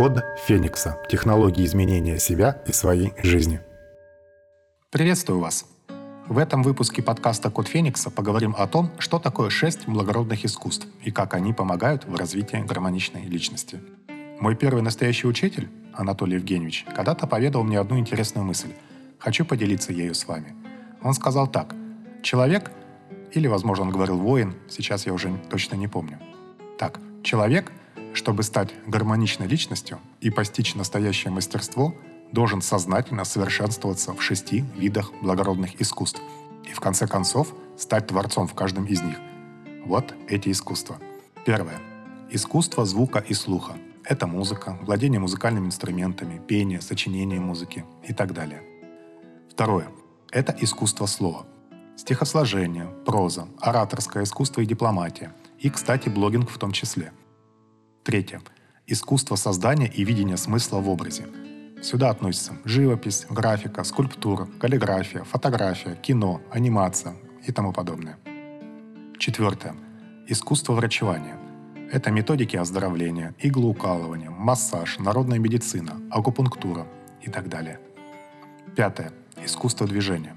Код Феникса. Технологии изменения себя и своей жизни. Приветствую вас! В этом выпуске подкаста «Код Феникса» поговорим о том, что такое шесть благородных искусств и как они помогают в развитии гармоничной личности. Мой первый настоящий учитель, Анатолий Евгеньевич, когда-то поведал мне одну интересную мысль. Хочу поделиться ею с вами. Он сказал так. Человек, или, возможно, он говорил воин, сейчас я уже точно не помню. Так, человек чтобы стать гармоничной личностью и постичь настоящее мастерство, должен сознательно совершенствоваться в шести видах благородных искусств и в конце концов стать творцом в каждом из них. Вот эти искусства. Первое. Искусство звука и слуха. Это музыка, владение музыкальными инструментами, пение, сочинение музыки и так далее. Второе. Это искусство слова. Стихосложение, проза, ораторское искусство и дипломатия. И, кстати, блогинг в том числе – Третье. Искусство создания и видения смысла в образе. Сюда относятся живопись, графика, скульптура, каллиграфия, фотография, кино, анимация и тому подобное. Четвертое. Искусство врачевания. Это методики оздоровления, иглоукалывания, массаж, народная медицина, акупунктура и так далее. Пятое. Искусство движения.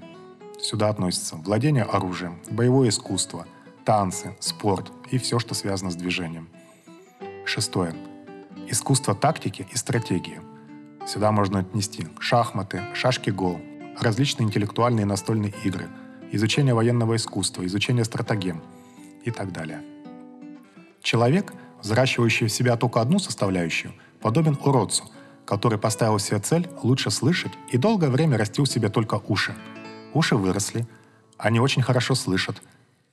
Сюда относятся владение оружием, боевое искусство, танцы, спорт и все, что связано с движением – Шестое. Искусство тактики и стратегии. Сюда можно отнести шахматы, шашки-го, различные интеллектуальные настольные игры, изучение военного искусства, изучение стратегем и так далее. Человек, взращивающий в себя только одну составляющую, подобен уродцу, который поставил себе цель лучше слышать и долгое время растил себе только уши. Уши выросли, они очень хорошо слышат,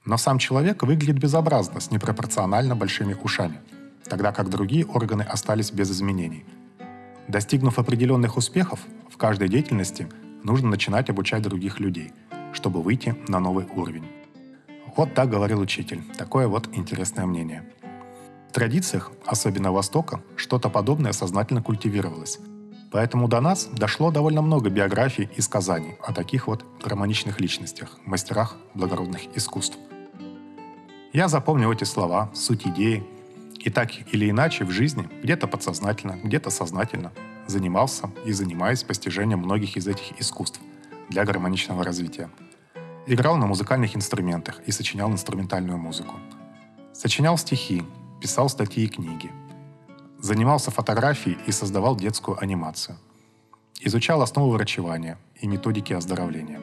но сам человек выглядит безобразно с непропорционально большими ушами – тогда как другие органы остались без изменений. Достигнув определенных успехов в каждой деятельности, нужно начинать обучать других людей, чтобы выйти на новый уровень. Вот так говорил учитель. Такое вот интересное мнение. В традициях, особенно Востока, что-то подобное сознательно культивировалось. Поэтому до нас дошло довольно много биографий и сказаний о таких вот гармоничных личностях, мастерах благородных искусств. Я запомнил эти слова, суть идеи, и так или иначе в жизни, где-то подсознательно, где-то сознательно, занимался и занимаюсь постижением многих из этих искусств для гармоничного развития. Играл на музыкальных инструментах и сочинял инструментальную музыку. Сочинял стихи, писал статьи и книги. Занимался фотографией и создавал детскую анимацию. Изучал основы врачевания и методики оздоровления.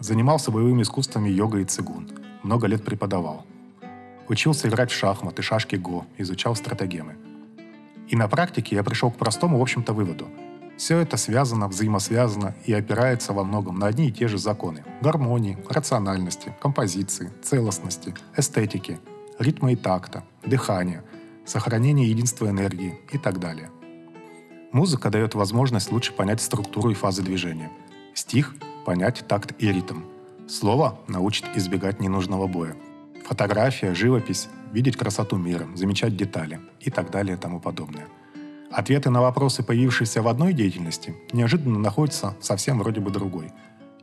Занимался боевыми искусствами йога и цигун. Много лет преподавал – Учился играть в шахматы, шашки Го, изучал стратегемы. И на практике я пришел к простому, в общем-то, выводу. Все это связано, взаимосвязано и опирается во многом на одни и те же законы. Гармонии, рациональности, композиции, целостности, эстетики, ритма и такта, дыхания, сохранения единства энергии и так далее. Музыка дает возможность лучше понять структуру и фазы движения. Стих – понять такт и ритм. Слово научит избегать ненужного боя – Фотография, живопись, видеть красоту мира, замечать детали и так далее и тому подобное. Ответы на вопросы, появившиеся в одной деятельности, неожиданно находятся совсем вроде бы другой.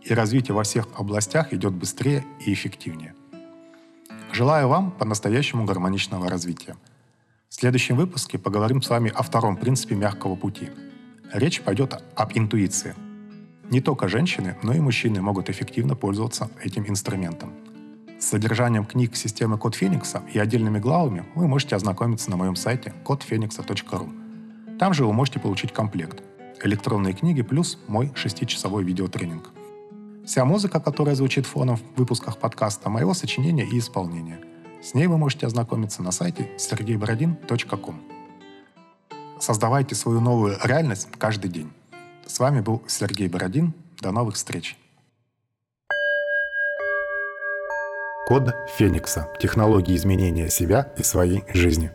И развитие во всех областях идет быстрее и эффективнее. Желаю вам по-настоящему гармоничного развития. В следующем выпуске поговорим с вами о втором принципе мягкого пути. Речь пойдет об интуиции. Не только женщины, но и мужчины могут эффективно пользоваться этим инструментом – с содержанием книг системы Код Феникса и отдельными главами вы можете ознакомиться на моем сайте kodfenix.ru. Там же вы можете получить комплект электронные книги плюс мой шестичасовой видеотренинг. Вся музыка, которая звучит фоном в выпусках подкаста, моего сочинения и исполнения. С ней вы можете ознакомиться на сайте sergeyborodin.com. Создавайте свою новую реальность каждый день. С вами был Сергей Бородин. До новых встреч! Код Феникса. Технологии изменения себя и своей жизни.